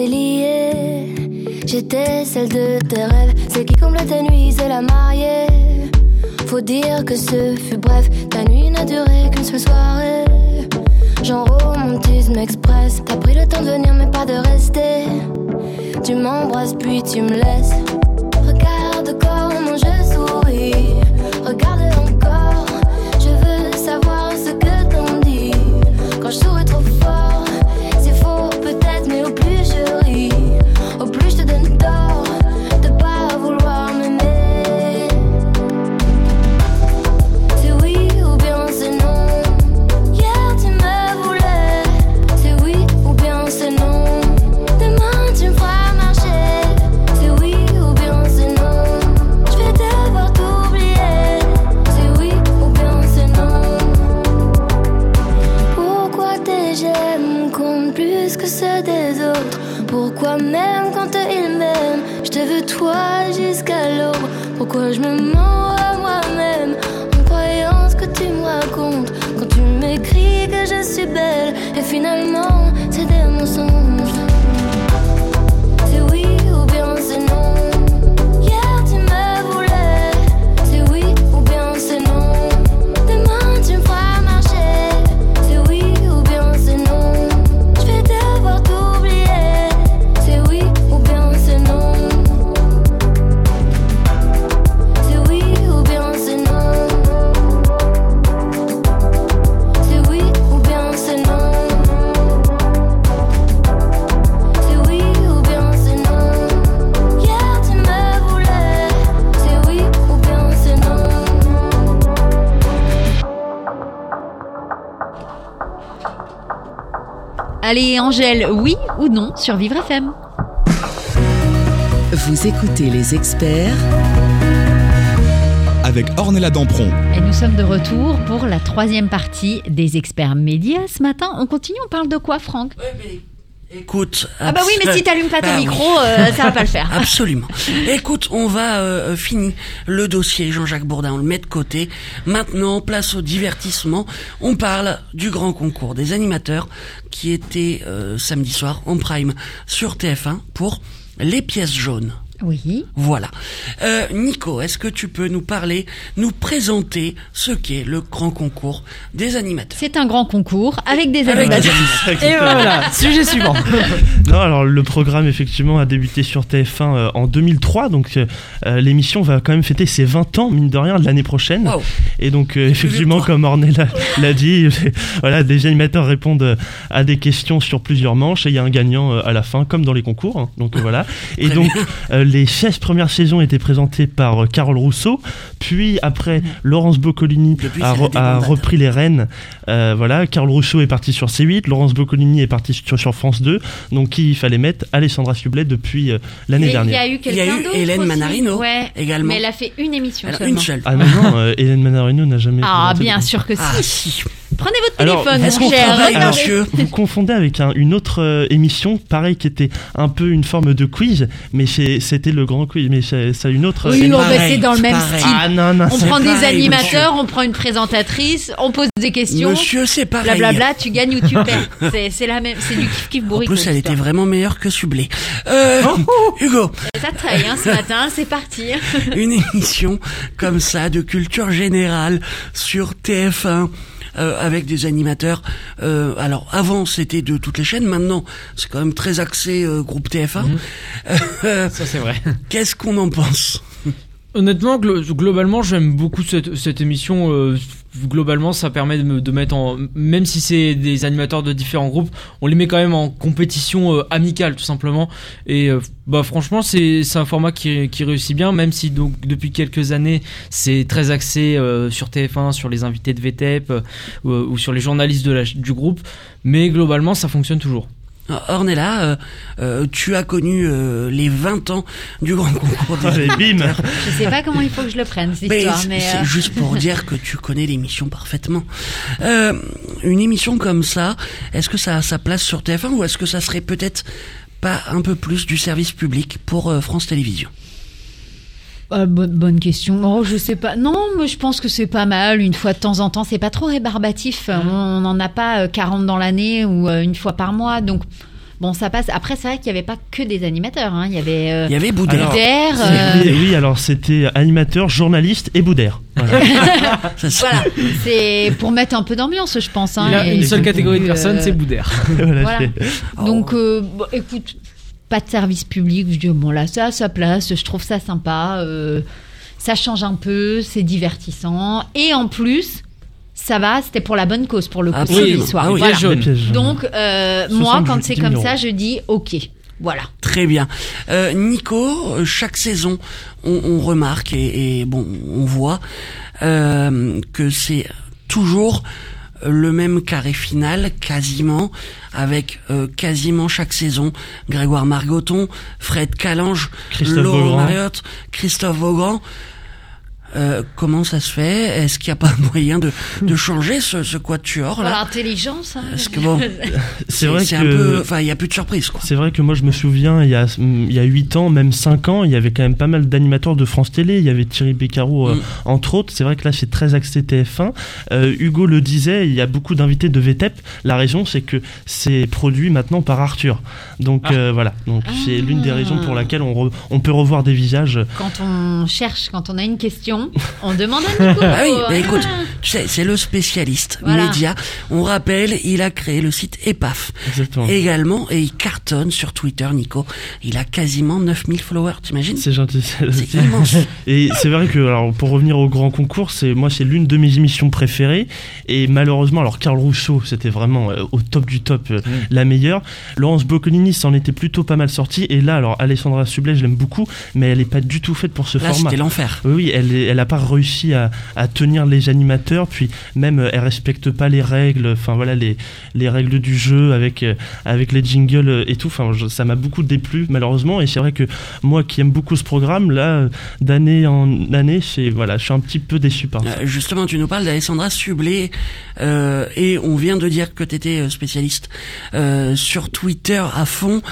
liés. J'étais celle de tes rêves, celle qui comble tes nuits, c'est la mariée. Faut dire que ce fut bref, ta nuit n'a duré qu'une seule soirée. Genre romantisme express, t'as pris le temps de venir mais pas de rester. Tu m'embrasses puis tu me laisses. Regarde comment je souris, regarde encore. Je veux savoir ce que t'en dis. Quand je souris trop fort, Allez, Angèle, oui ou non sur Vivre FM Vous écoutez les experts avec Ornella Dampron. Et nous sommes de retour pour la troisième partie des experts médias. Ce matin, on continue, on parle de quoi, Franck? Écoute. Ah bah oui, mais si t'allumes pas ton Bah oui. micro, euh, ça va pas le faire. Absolument. Écoute, on va euh, finir le dossier Jean-Jacques Bourdin, on le met de côté. Maintenant, place au divertissement. On parle du grand concours des animateurs qui était euh, samedi soir en prime sur TF1 pour les pièces jaunes. Oui. Voilà. Euh, Nico, est-ce que tu peux nous parler, nous présenter ce qu'est le grand concours des animateurs? C'est un grand concours avec des Avec animateurs. Et voilà, sujet suivant. Non, alors le programme effectivement a débuté sur TF1 euh, en 2003, donc euh, l'émission va quand même fêter ses 20 ans, mine de rien, de l'année prochaine. Wow. Et donc euh, effectivement, comme Ornella l'a dit, voilà, des animateurs répondent à des questions sur plusieurs manches et il y a un gagnant euh, à la fin, comme dans les concours. hein. donc voilà. Et Très donc euh, les 16 premières saisons étaient présentées par euh, Carole Rousseau, puis après Laurence Boccolini Depuis, a, re- repris les rênes. Euh, voilà, Carole Rousseau est parti sur C8, Laurence Boccolini est parti sur, sur France 2. Donc qui il fallait mettre? Alessandra Sublet depuis euh, l'année Mais il y dernière. a eu Il y a quelqu'un eu d'autre Hélène aussi. Manarino ouais, également. Mais elle a fait une émission Alors, seulement. une seule. Ah non, euh, Hélène Manarino n'a jamais. Ah, bien de- sûr que si. Ah si. Prenez votre Alors, téléphone, mon cher. monsieur Vous confondez avec un- une autre euh, émission, pareil, qui était un peu une forme de quiz, mais c'était le grand quiz, mais c'est c'est une autre. Oui, pareil, c'est dans le même pareil. style. Ah non, non, On prend des pareil, animateurs, on prend une présentatrice, on pose des questions. Monsieur, c'est pareil. Blablabla, tu gagnes ou tu perds. C'est c'est la même, c'est du kiff kiff En bourrique. plus, elle était vraiment meilleure que Sublé. Euh, Oh, Hugo, Ça traîne, hein, ce matin, c'est parti. une émission comme ça de culture générale sur TF1 euh, avec des animateurs. euh, alors avant c'était de toutes les chaînes, maintenant c'est quand même très axé euh, groupe TF1. Euh, Ça c'est vrai. Qu'est-ce qu'on en pense? Honnêtement, glo- globalement, j'aime beaucoup cette, cette émission. euh, globalement, ça permet de, me- de mettre en. Même si c'est des animateurs de différents groupes, on les met quand même en compétition euh, amicale, tout simplement. Et euh, bah, franchement, c'est un format qui, qui réussit bien, même si donc depuis quelques années, c'est très axé euh, sur TF1, sur les invités de VTEP euh, ou, ou sur les journalistes de la, du groupe. Mais globalement, ça fonctionne toujours. Ornella, euh, euh, tu as connu euh, les 20 ans du grand concours des Allez, bim Je sais pas comment il faut que je le prenne, cette Mais histoire, c'est mais. c'est euh, juste pour dire que tu connais l'émission parfaitement. Euh, une émission comme ça, est-ce que ça a sa place sur TF1 ou est-ce que ça serait peut-être pas un peu plus du service public pour euh, France Télévisions? Ah, bonne, bonne question. Oh, je sais pas. Non, mais je pense que c'est pas mal. Une fois de temps en temps, c'est pas trop rébarbatif. On n'en a pas euh, 40 dans l'année ou euh, une fois par mois. Donc, bon, ça passe. Après, c'est vrai qu'il y avait pas que des animateurs. hein. Il y avait euh, Il y avait Boudère. Boudère, euh, Oui, oui, alors c'était animateur, journaliste et boudère. Voilà. C'est- Voilà, c'est pour mettre un peu d'ambiance, je pense. hein. Il y a Et une seule catégorie de euh, personnes, c'est Boudère. Voilà, Donc, euh, bon, écoute, pas de service public. Je dis, bon, là, ça a sa place. Je trouve ça sympa. euh, ça change un peu. C'est divertissant. Et en plus, ça va. C'était pour la bonne cause, pour le coup, soir. Ah oui. Voilà. Jaune. Pièges. Donc, euh, moi, 70 quand c'est comme euros. ça, je dis, OK. Voilà. Très bien. Euh, Nico, chaque saison, on, on remarque et, et bon, on voit euh, que c'est toujours le même carré final, quasiment, avec euh, quasiment chaque saison Grégoire Margoton, Fred Calange, Christophe Laurent. Mariotte, Christophe Vaughan. Euh, comment ça se fait? Est-ce qu'il n'y a pas moyen de, de changer ce, ce quatuor là? L'intelligence. hein. Parce que bon, C'est vrai que un peu, enfin, il y a plus de surprise quoi. C'est vrai que moi je me souviens, il y a, il y a 8 ans, même 5 ans, il y avait quand même pas mal d'animateurs de France Télé. Il y avait Thierry Beccaro, euh, Mm. entre autres. C'est vrai que là c'est très axé TF1. Euh, Hugo le disait, il y a beaucoup d'invités de VTEP. La raison c'est que c'est produit maintenant par Arthur. Donc Ah. euh, voilà, donc c'est l'une des raisons pour Ah. laquelle on, re- on peut revoir des visages. Quand on cherche, quand on a une question, on demande à Nico. Ah oui, bah écoute, tu sais, c'est le spécialiste Voilà. média. On rappelle, il a créé le site EPAF Exactement. également et il cartonne sur Twitter, Nico. Il a quasiment 9000 followers, t'imagines C'est gentil. c'est- immense. Et c'est vrai que, alors, pour revenir au grand concours, c'est moi c'est l'une de mes émissions préférées. Et malheureusement, alors Carl Rousseau, c'était vraiment euh, au top du top, euh, la meilleure. Laurence Boccolini s'en était plutôt pas mal sortie. Et là, alors Alessandra Sublet, je l'aime beaucoup, mais elle est pas du tout faite pour ce Là, format. c'était l'enfer. Oui, oui, elle, est- elle a pas réussi à, à tenir les animateurs, puis même euh, elle respecte pas les règles, enfin voilà les, les règles du jeu avec euh, avec les jingles euh, et tout. Enfin, je- ça m'a beaucoup déplu malheureusement, et c'est vrai que moi qui aime beaucoup ce programme, là, d'année en année, c'est voilà, je suis un petit peu déçu par ça. Justement, tu nous parles d'Alessandra Sublet euh, et on vient de dire que tu étais spécialiste euh, sur Twitter à fond.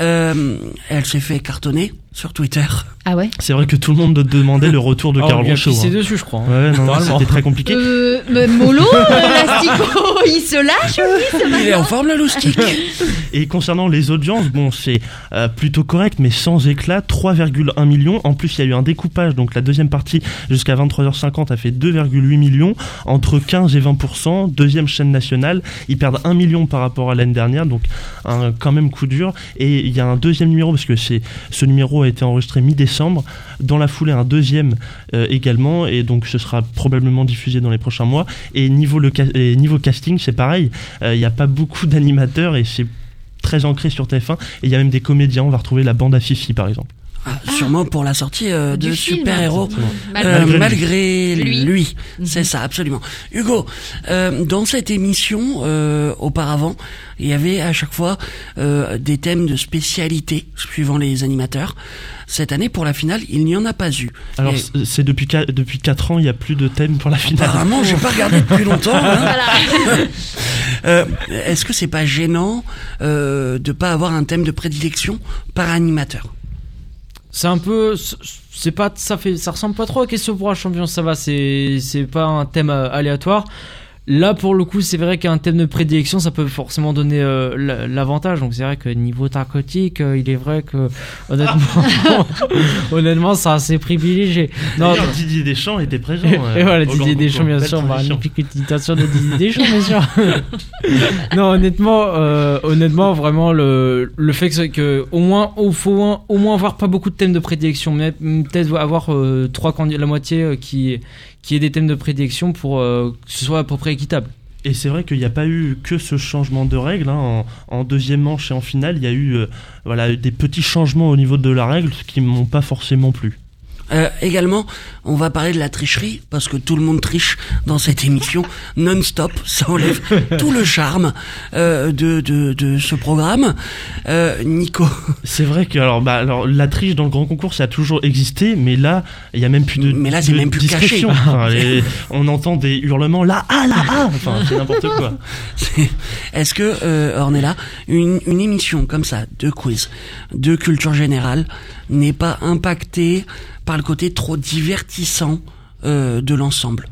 Euh, elle s'est fait cartonner sur Twitter. Ah ouais C'est vrai que tout le monde demandait le retour de Oh, Carl pissé hein. dessus, je crois. hein. Ouais, non, c'était très compliqué. euh, mais Molo, euh, l'astico, il se lâche matin Il est en forme, le loustic. Et concernant les audiences, bon, c'est euh, plutôt correct, mais sans éclat, 3,1 millions. En plus, il y a eu un découpage, donc la deuxième partie jusqu'à 23h50 a fait 2,8 millions, entre 15 et 20%. Deuxième chaîne nationale, ils perdent 1 million par rapport à l'année dernière, donc un quand même coup dur. Et il y a un deuxième numéro, parce que c'est ce numéro a été enregistré mi-décembre. Dans la foulée, un deuxième euh, également, et donc ce sera probablement diffusé dans les prochains mois. Et niveau, casting, c'est pareil, Euh, il n'y a pas beaucoup d'animateurs et c'est très ancré sur TF1 et il y a même des comédiens on va retrouver la bande à Fifi par exemple Ah, sûrement pour la sortie euh, de super-héros. Malgré Euh, lui. malgré Lui. lui, c'est ça absolument. Hugo, euh, dans cette émission euh, auparavant, il y avait à chaque fois euh, des thèmes de spécialité suivant les animateurs. Cette année, pour la finale, il n'y en a pas eu. Alors, Et c'est- depuis, qua- depuis 4 ans, il n'y a plus de thème pour la finale. apparemment, j'ai pas regardé depuis longtemps. hein. Voilà. Euh, Est-ce que c'est pas gênant euh, de pas avoir un thème de prédilection par animateur? C'est un peu, c'est pas, ça fait, ça ressemble pas trop à question pour un champion. Ça va, c'est, c'est pas un thème euh, aléatoire. Là, pour le coup, c'est vrai qu'un thème de prédilection, ça peut forcément donner euh, la- l'avantage. Donc, c'est vrai que niveau narcotique, euh, il est vrai que honnêtement, honnêtement, c'est assez privilégié. Non, D'ailleurs, Didier Deschamps était présent. et, euh, et voilà, au grand Didier Deschamps, concours. bien sûr, bah, magnifique imitation de Didier Deschamps, bien sûr. non, honnêtement, euh, honnêtement, vraiment, le, le fait que, que au moins, il faut au moins, au moins avoir pas beaucoup de thèmes de prédilection, mais peut-être avoir euh, trois candidats, la moitié euh, qui, qui est des thèmes de prédilection pour euh, que ce soit à peu près équitable. Et c'est vrai qu'il n'y a pas eu que ce changement de règle. hein. En, deuxième manche et en finale, il y a eu euh, voilà, des petits changements au niveau de la règle qui m'ont pas forcément plu. Euh, également, on va parler de la tricherie parce que tout le monde triche dans cette émission non-stop. Ça enlève tout le charme euh, de, de, de ce programme. Euh, Nico, C'est vrai que alors, bah, alors, la triche dans le grand concours, ça a toujours existé, mais là, il y a même plus de, Mais là, c'est même plus discrétion. caché. Enfin, les- on entend des hurlements là, ah, là, ah Enfin, c'est n'importe quoi. est-ce que euh, Ornella, une, une émission comme ça de quiz, de culture générale, n'est pas impactée par le côté trop divertissant euh, de l'ensemble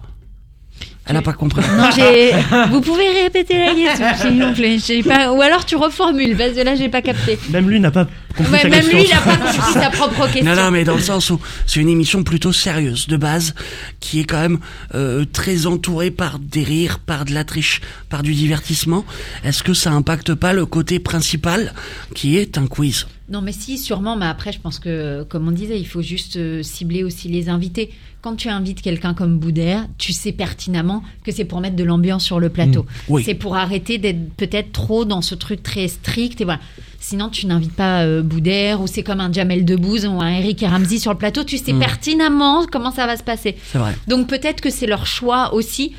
Elle a pas compris. Non, j'ai. Vous pouvez répéter la question, s'il vous plaît. J'ai pas... Ou alors tu reformules, parce que là, j'ai pas capté. Même lui n'a pas compris Ouais, sa même question. lui, il a pas compris sa propre question. Non, non, mais dans le sens où c'est une émission plutôt sérieuse de base, qui est quand même euh, très entourée par des rires, par de la triche, par du divertissement. Est-ce que ça impacte pas le côté principal, qui est un quiz? Non, mais si, sûrement. Mais après, je pense que, comme on disait, il faut juste euh, cibler aussi les invités. Quand tu invites quelqu'un comme Boudère, tu sais pertinemment que c'est pour mettre de l'ambiance sur le plateau. oui. C'est pour arrêter d'être peut-être trop dans ce truc très strict. Et voilà. Sinon, tu n'invites pas euh, Boudère ou c'est comme un Jamel Debbouze ou un Eric et Ramsey sur le plateau. Tu sais Mm. pertinemment comment ça va se passer. Vrai. Donc peut-être que c'est leur choix aussi.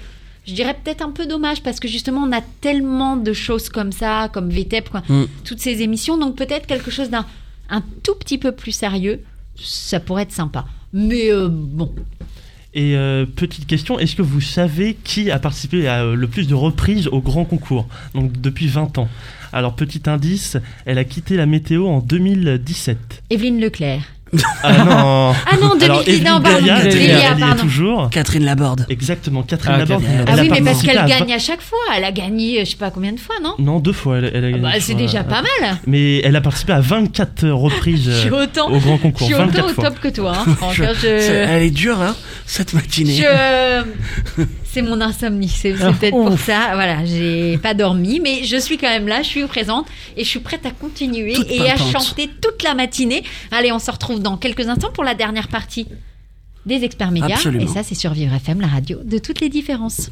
Je dirais peut-être un peu dommage parce que justement on a tellement de choses comme ça, comme VTEP, quoi, Mm. toutes ces émissions. Donc peut-être quelque chose d'un un tout petit peu plus sérieux, ça pourrait être sympa. Mais euh, bon, Et euh, petite question, est-ce que vous savez qui a participé à euh, le plus de reprises au grand concours? Donc depuis 20 ans. Alors petit indice, elle a quitté la météo en 2017. Evelyne Leclerc. Ah non Ah non, 2000, Alors, Evelyne non, pardon, Delia, Delia, toujours. Catherine Laborde. Exactement, Catherine Ah, Laborde. Ah oui, mais parce qu'elle gagne à chaque fois. Elle a gagné, je sais pas combien de fois, non? Non, deux fois, elle, elle a Ah gagné. bah, je C'est déjà pas mal. Mais elle a participé à 24 reprises Je suis euh, autant, au grand je concours. suis autant 24 au fois. top que toi. hein, Franck, Je- je- Elle est dure, hein, cette matinée. Je... C'est mon insomnie, c'est peut-être pour ça. Voilà, j'ai pas dormi, mais je suis quand même là, je suis présente et je suis prête à continuer Toute et à chanter toute la matinée. Allez, on se retrouve dans quelques instants pour la dernière partie des experts médias. Absolument. Et ça, c'est sur Vivre FM, la radio de toutes les différences.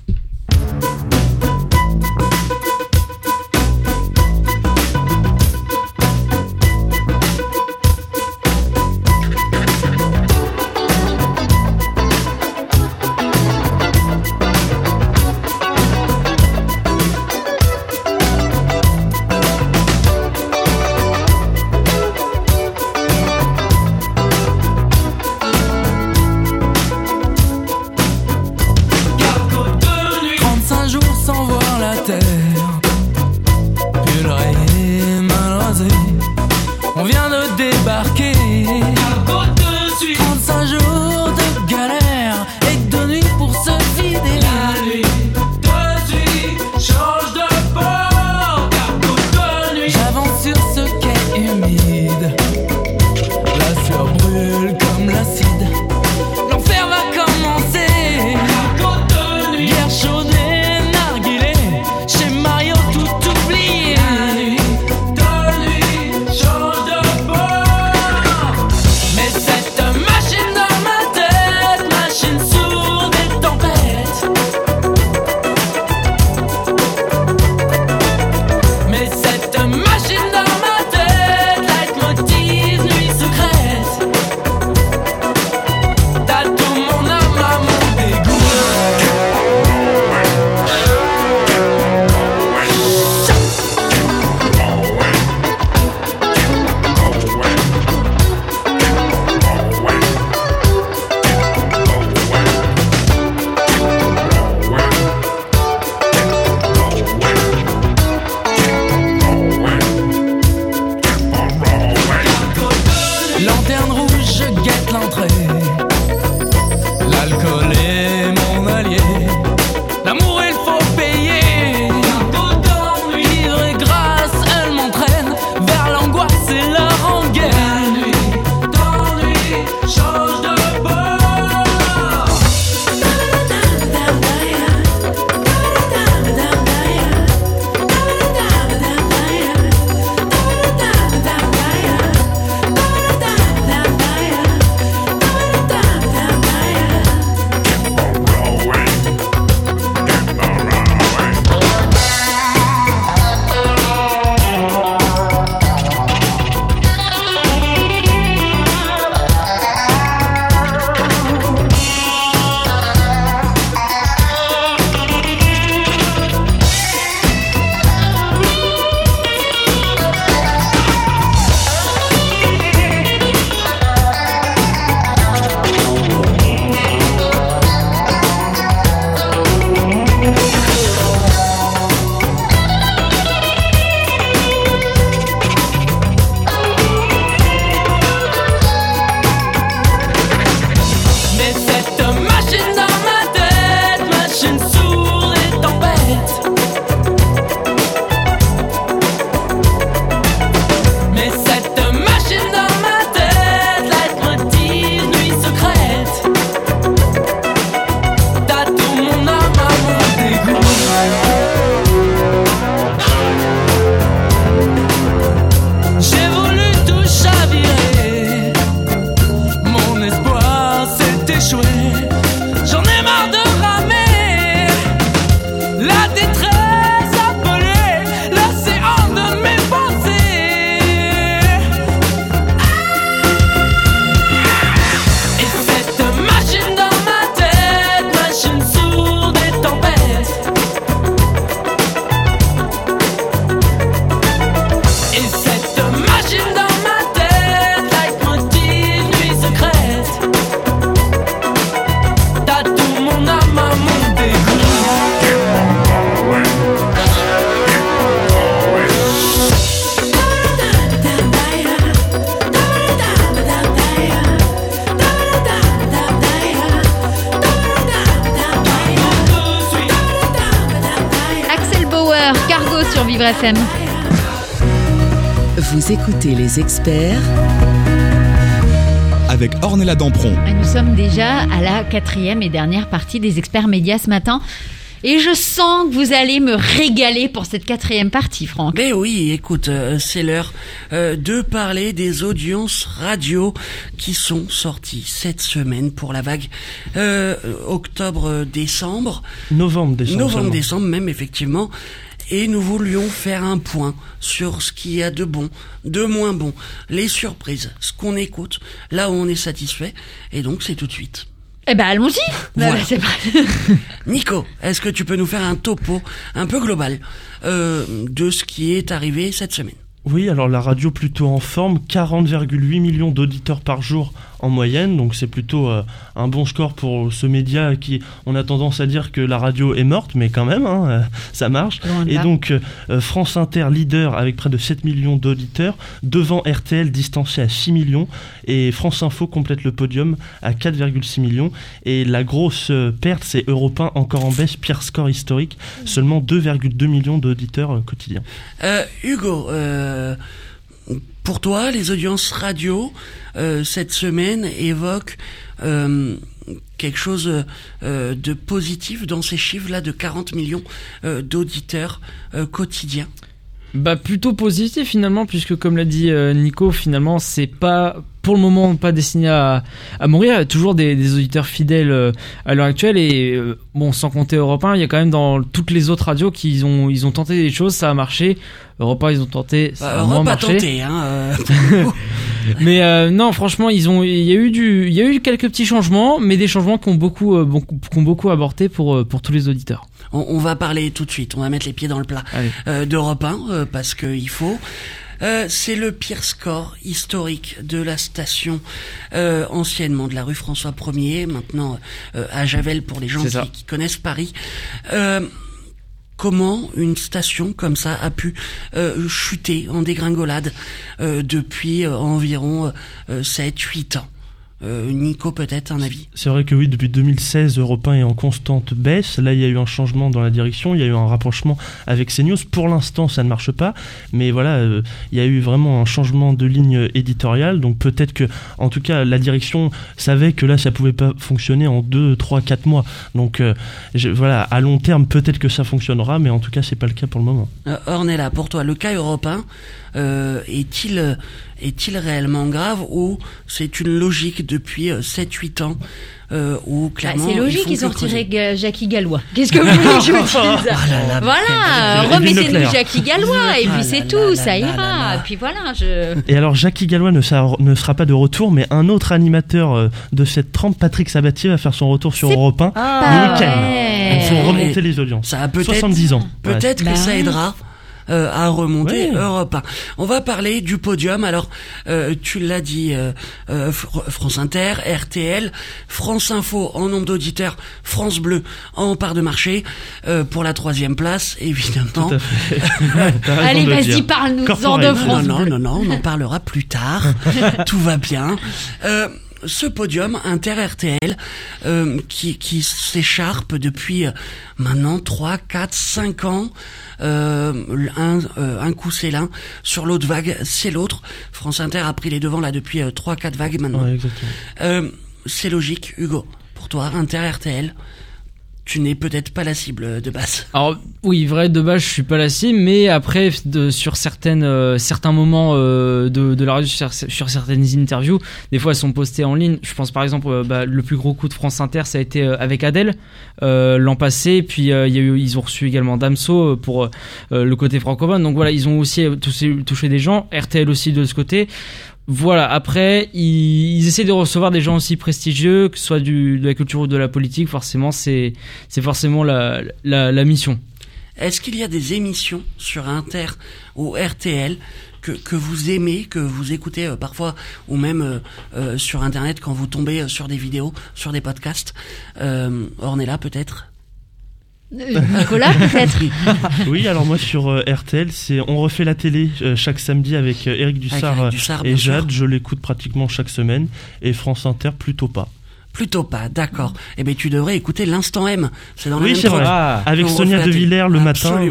FM. Vous écoutez les experts avec Ornella Dampron. Et Nous sommes déjà à la quatrième et dernière partie des experts médias ce matin. Et je sens que vous allez me régaler pour cette quatrième partie, Franck. Mais oui, écoute, euh, c'est l'heure euh, de parler des audiences radio qui sont sorties cette semaine pour la vague euh, octobre-décembre. Novembre-décembre. Novembre-décembre même, effectivement. Et nous voulions faire un point sur ce qu'il y a de bon, de moins bon, les surprises, ce qu'on écoute, là où on est satisfait. Et donc, c'est tout de suite. Eh ben, allons-y. Voilà. bah, Nico, est-ce que tu peux nous faire un topo un peu global euh, de ce qui est arrivé cette semaine? Oui, alors la radio plutôt en forme, 40,8 millions d'auditeurs par jour en moyenne, donc c'est plutôt euh, un bon score pour ce média qui, on a tendance à dire que la radio est morte, mais quand même, hein, euh, ça marche. Et donc euh, France Inter leader avec près de 7 millions d'auditeurs, devant RTL distancé à 6 millions, et France Info complète le podium à 4,6 millions. Et la grosse euh, perte, c'est Europe 1 encore en baisse, pire score historique, seulement 2,2 millions d'auditeurs euh, quotidiens. Euh, Hugo, euh, pour toi, les audiences radio euh, cette semaine évoquent euh, quelque chose euh, de positif dans ces chiffres-là de 40 millions d'auditeurs quotidiens? Bah plutôt positif finalement puisque comme l'a dit euh, Nico finalement c'est pas pour le moment pas destiné à, à mourir. Il y a toujours des, des auditeurs fidèles euh, à l'heure actuelle et euh, bon sans compter Europe 1 il y a quand même dans toutes les autres radios qui ont ils ont tenté des choses ça a marché. Europe 1 ils ont tenté ça a Bah, moins a marché. tenté, hein. euh, mais euh, non franchement ils ont il y a eu du il y a eu quelques petits changements mais des changements qui ont beaucoup beaucoup, qui ont beaucoup apporté pour pour tous les auditeurs on, on va parler tout de suite, on va mettre les pieds dans le plat. Euh, d'Europe 1 euh, parce qu'il faut. Euh, c'est le pire score historique de la station euh, anciennement de la rue François 1er, maintenant euh, à Javel pour les gens qui, qui connaissent Paris. Euh, comment une station comme ça a pu euh, chuter en dégringolade euh, depuis environ euh, 7-8 ans? Euh, Nico peut-être un avis? C'est vrai que oui, depuis 2016, Europe 1 est en constante baisse. Là, il y a eu un changement dans la direction, il y a eu un rapprochement avec CNews. Pour l'instant, ça ne marche pas, mais voilà, euh, il y a eu vraiment un changement de ligne éditoriale. Donc peut-être que, en tout cas, la direction savait que là, ça pouvait pas fonctionner en 2, 3, 4 mois. Donc euh, je- voilà, à long terme, peut-être que ça fonctionnera, mais en tout cas, c'est pas le cas pour le moment. Ornella, pour toi, le cas européen euh, est-il euh, est-il réellement grave ou c'est une logique depuis euh, 7-8 ans euh, où Bah, clairement c'est logique, font ils que ont creuser retiré Ga- Jackie Gallois. Qu'est-ce que vous voulez que je vous dise Ah là là, Voilà, remettez-nous. Jackie Gallois et Ah puis là c'est tout, là ça là ira. là puis voilà, je. Et alors, Jackie Gallois ne, sera- ne sera pas de retour, mais un autre animateur euh, de cette trempe, Patrick Sabatier, va faire son retour sur Europe 1 pas le week-end. Ils font Et- remonter les audiences. Ça a peut-être 70 ans. Ouais. Peut-être Bah que ça ouais. aidera. Euh, à remonter. Europe 1. On va parler du podium. Alors, euh, tu l'as dit, euh, euh, Fr- France Inter, RTL, France Info en nombre d'auditeurs, France Bleu en part de marché euh, pour la troisième place, évidemment. Tout à fait. T'as raison Allez, vas-y, dire. parle-nous en Corporate. de Non, France. non, Bleu. non, non, on en parlera plus tard. Tout va bien. Ce podium Inter-RTL euh, qui, qui s'écharpe depuis euh, maintenant 3, 4, 5 ans. Euh, un, euh, un coup c'est l'un, sur l'autre vague c'est l'autre. France Inter a pris les devants là depuis 3, 4 vagues maintenant. Ouais. Euh, c'est logique, Hugo. Pour toi, Inter-RTL, tu n'es peut-être pas la cible de base. Alors oui, vrai de base, je suis pas la cible, mais après sur certaines euh, certains moments euh, de, la radio, sur, certaines interviews, des fois elles sont postées en ligne. Je pense par exemple, euh, bah, le plus gros coup de France Inter, ça a été euh, avec Adèle l'an passé. Puis il y ils ont reçu également Damso pour le côté francophone. Donc voilà, ils ont aussi touché des gens. RTL aussi de ce côté. Voilà, après, ils, ils essaient de recevoir des gens aussi prestigieux, que ce soit du, de la culture ou de la politique, forcément, c'est forcément la, la, la mission. Est-ce qu'il y a des émissions sur Inter ou RTL que, que vous aimez, que vous écoutez euh, parfois, ou même euh, euh, sur Internet quand vous tombez euh, sur des vidéos, sur des podcasts? Euh, Ornella peut-être? Nicolas, peut-être Oui, alors moi sur euh, RTL, c'est on refait la télé euh, chaque samedi avec euh, Eric Dussard euh, Dussard, et. Jade. Je l'écoute pratiquement chaque semaine. Et France Inter, plutôt pas. Plutôt pas, d'accord. Eh ben tu devrais écouter l'instant M. C'est dans la Oui, même c'est vrai. Ah, Avec On Sonia De. Villers le matin. Mais,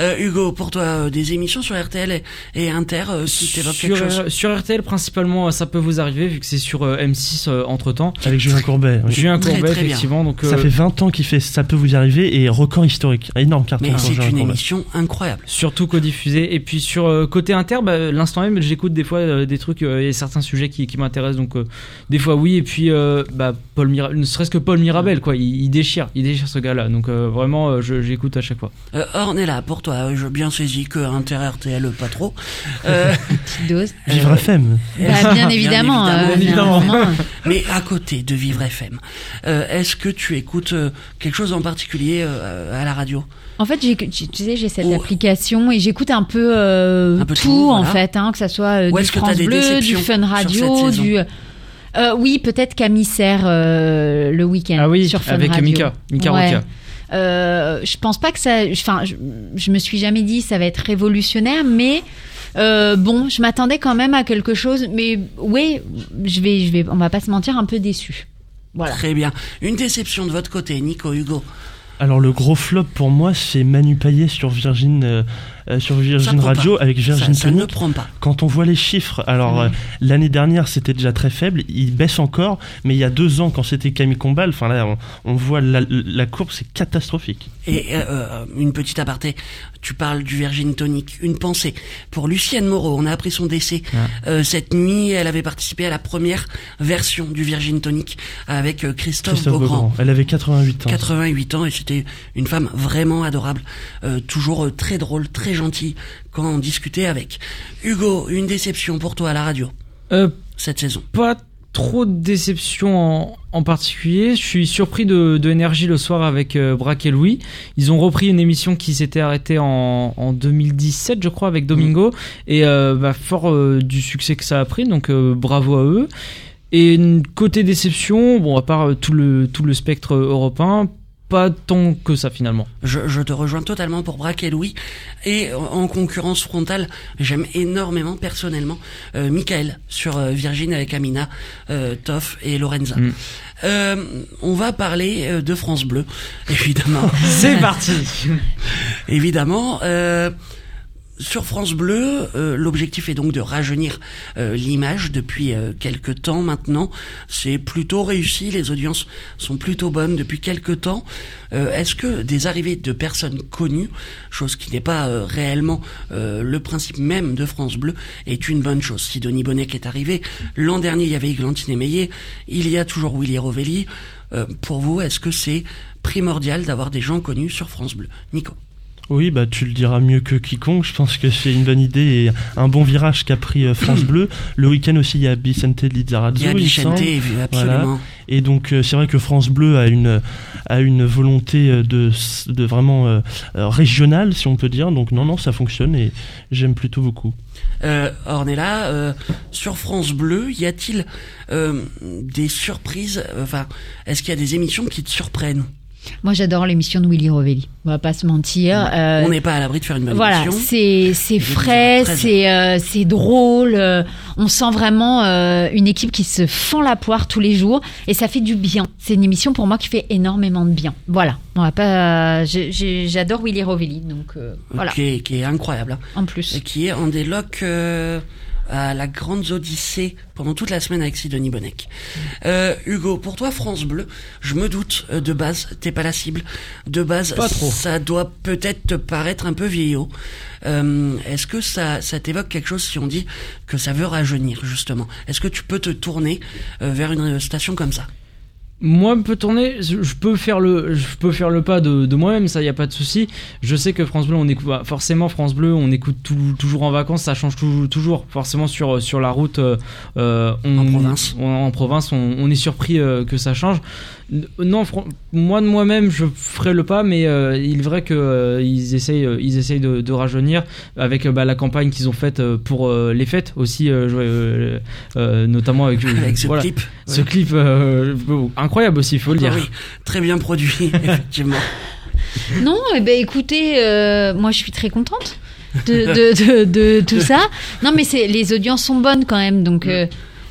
Euh, Hugo, pour toi, euh, des émissions sur RTL et, et Inter euh, qui t'évoquent quelque sur, chose sur RTL principalement, ça peut vous arriver vu que c'est sur euh, M6 entre temps. Avec Julien Courbet. oui. Julien Très, Courbet très bien. effectivement. Donc Ça euh, fait 20 ans qu'il fait Ça peut vous y arriver et record historique. Énorme carton Mais c'est une Courbet. émission incroyable. Surtout codiffusé. Et puis sur euh, côté inter, bah, l'instant même, j'écoute des fois euh, des trucs euh, et certains sujets qui, qui m'intéressent. Donc euh, des fois oui. Et puis euh, bah, Paul Mira- ne serait-ce que Paul Mirabel, quoi. Il, il déchire, il déchire ce gars-là. Donc euh, vraiment, euh, j'écoute à chaque fois. Euh, Ornella, pour toi, euh, je bien saisi que Inter RTL pas trop. Euh, Petite dose. Vivre FM. Bah, bien évidemment. évidemment, euh, évidemment. mais à côté de Vivre FM, euh, est-ce que tu écoutes quelque chose en particulier euh, à la radio? En fait, tu sais, j'ai cette Oh. application et j'écoute un peu, euh, Un peu tout, tout, en fait, hein, que ça soit euh, du France Bleu, du Fun Radio, saison? du. Euh, oui, peut-être Camille Serre euh, le week-end Ah oui, sur Fun avec Radio. Mika, Mika Ouais. Roca. Euh, je pense pas que ça. Enfin, je, je me suis jamais dit ça va être révolutionnaire, mais euh, bon, je m'attendais quand même à quelque chose. Mais oui, je vais, je vais, on va pas se mentir, un peu déçu. Voilà. Très bien. Une déception de votre côté, Nico, Hugo. Alors le gros flop pour moi c'est Manu Payet sur Virgin euh, euh, sur Virgin Radio pas. avec Virgin ça, ça ne prend pas. Quand on voit les chiffres, alors euh, l'année dernière c'était déjà très faible, il baisse encore, mais il y a deux ans quand c'était Camille Combal, enfin là on, on voit la, la courbe c'est catastrophique. Et euh, une petite aparté, tu parles du Virgin Tonic. Une pensée pour Lucienne Moreau. On a appris son décès euh, cette nuit. Elle avait participé à la première version du Virgin Tonic avec euh, Christophe, Christophe Beaugrand. Beaugrand, elle avait 88 ans. 88 ans et c'était une femme vraiment adorable, euh, toujours euh, très drôle, très gentille quand on discutait avec. Hugo, une déception pour toi à la radio Euh, cette saison. pas trop de déception en, en particulier. Je suis surpris de, de énergie le soir avec euh, Braque et Louis. Ils ont repris une émission qui s'était arrêtée en, en 2017, je crois, avec Domingo. Et euh, bah, fort euh, du succès que ça a pris, donc euh, bravo à eux. Et côté déception, bon, à part tout le, tout le spectre européen, pas tant que ça finalement. Je, je te rejoins totalement pour Braque et Louis. Et en, en concurrence frontale, j'aime énormément personnellement euh, Michael sur euh, Virgin avec Amina, euh, Toff et Lorenza. Mm. Euh, on va parler euh, de France Bleu, évidemment. C'est parti Évidemment. Sur France Bleu, euh, l'objectif est donc de rajeunir euh, l'image depuis euh, quelques temps maintenant. C'est plutôt réussi, les audiences sont plutôt bonnes depuis quelques temps. Euh, Est-ce que des arrivées de personnes connues, chose qui n'est pas réellement le principe même de France Bleu, est une bonne chose? Si Denis Bonnet est arrivé, l'an dernier il y avait Églantine Meillet, il y a toujours Willy Rovelli. Pour vous, est-ce que c'est primordial d'avoir des gens connus sur France Bleu? Nico Oui, bah tu le diras mieux que quiconque. Je pense que c'est une bonne idée et un bon virage qu'a pris euh, France Bleu. Le week-end aussi, il y a Vicente Lizarazu. Il y a il semble. absolument. Et donc euh, c'est vrai que France Bleu a une a une volonté euh, de de vraiment euh, régionale, si on peut dire. Donc non non, ça fonctionne et j'aime plutôt beaucoup. Euh, Ornella, euh, sur France Bleu, y a-t-il des surprises Enfin, est-ce qu'il y a des émissions qui te surprennent? Moi, j'adore l'émission de Willy Rovelli. On va pas se mentir. Euh, On n'est pas à l'abri de faire une bonne Voilà, émission. c'est c'est frais, très c'est euh, c'est drôle. euh, on sent vraiment euh, une équipe qui se fend la poire tous les jours et ça fait du bien. C'est une émission pour moi qui fait énormément de bien. Voilà, on va pas. J'adore Willy Rovelli, donc voilà. Qui, est, qui est incroyable. hein. En plus. Et qui est en déloc euh, à la Grande Odyssée pendant toute la semaine avec Sidonie Bonnec. Euh, Hugo, pour toi, France Bleu, je me doute, euh, de base, t'es pas la cible. De base, Pas trop. ça doit peut-être te paraître un peu vieillot. Euh, Est-ce que ça, ça t'évoque quelque chose si on dit que ça veut rajeunir, justement? Est-ce que tu peux te tourner euh, vers une station comme ça? Moi, peut tourner, je peux faire le, je peux faire le pas de, de moi-même, ça y a pas de souci. Je sais que France Bleu, on écoute, bah, forcément France Bleu, on écoute tout- toujours en vacances, ça change tou- toujours. Forcément sur sur la route, euh, euh, on, En province. on- en province, on, on est surpris euh, que ça change. Non, moi de moi-même, je ferai le pas, mais euh, il est vrai que euh, essayent, euh, ils essayent de, de rajeunir avec euh, bah, la campagne qu'ils ont faite euh, pour euh, les fêtes aussi, euh, euh, euh, notamment avec, Avec ce voilà, clip ce Ouais. clip euh, incroyable aussi, il faut le dire. oui, très bien produit, effectivement. Non, eh ben écoutez, euh, moi je suis très contente de, de, de, de tout ça. Non, mais c'est les audiences sont bonnes quand même, donc. euh,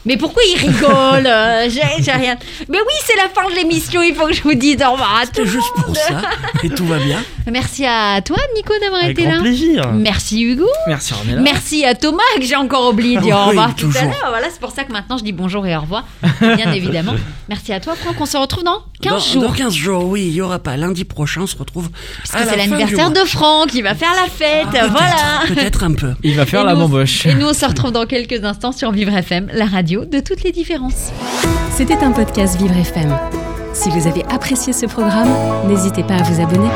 Mais pourquoi il rigole Euh, J'ai j'ai rien. Mais oui, c'est la fin de l'émission. Il faut que je vous dise au revoir à tout juste pour ça. Et tout va bien. Merci à toi, Nico, d'avoir Avec été grand là. plaisir. Merci, Hugo. Merci Ornella. Merci à Thomas, que j'ai encore oublié de dire au revoir tout à toujours. l'heure. Voilà, c'est pour ça que maintenant je dis bonjour et au revoir. Bien évidemment. Merci à toi, Franck. On se retrouve dans 15 dans, jours. Dans 15 jours, oui, il y aura pas. Lundi prochain, on se retrouve. Parce à que c'est l'anniversaire de Franck. Il va faire la fête. Peut-être, voilà. Peut-être un peu. Il va faire Et la nous, bamboche. Et nous, on se retrouve dans quelques instants sur Vivre FM, la de toutes les différences. C'était un podcast Vivre FM. Si vous avez apprécié ce programme, n'hésitez pas à vous abonner.